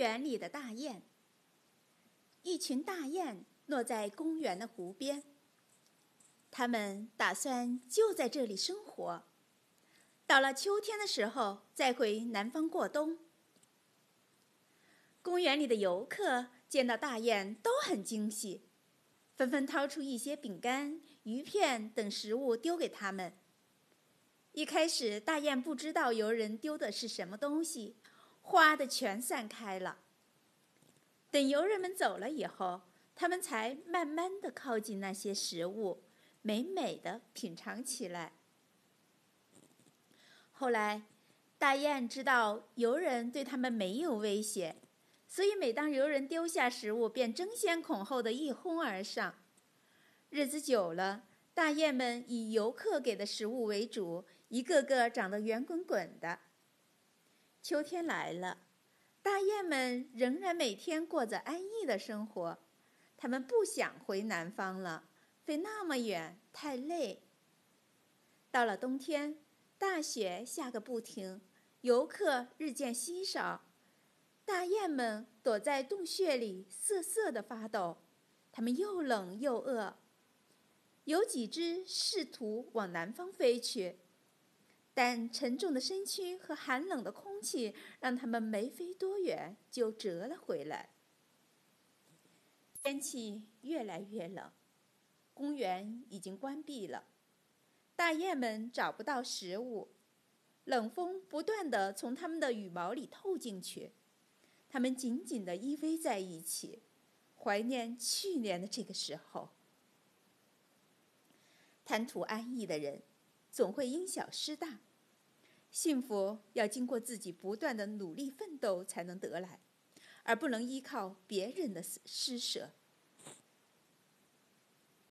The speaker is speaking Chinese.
园里的大雁。一群大雁落在公园的湖边，它们打算就在这里生活，到了秋天的时候再回南方过冬。公园里的游客见到大雁都很惊喜，纷纷掏出一些饼干、鱼片等食物丢给他们。一开始，大雁不知道游人丢的是什么东西，花的全散开了。等游人们走了以后，他们才慢慢的靠近那些食物，美美的品尝起来。后来，大雁知道游人对他们没有威胁，所以每当游人丢下食物，便争先恐后的一哄而上。日子久了，大雁们以游客给的食物为主。一个个长得圆滚滚的。秋天来了，大雁们仍然每天过着安逸的生活。它们不想回南方了，飞那么远太累。到了冬天，大雪下个不停，游客日渐稀少，大雁们躲在洞穴里瑟瑟的发抖。它们又冷又饿，有几只试图往南方飞去。但沉重的身躯和寒冷的空气让他们没飞多远就折了回来。天气越来越冷，公园已经关闭了，大雁们找不到食物，冷风不断的从它们的羽毛里透进去，它们紧紧的依偎在一起，怀念去年的这个时候。贪图安逸的人。总会因小失大，幸福要经过自己不断的努力奋斗才能得来，而不能依靠别人的施施舍。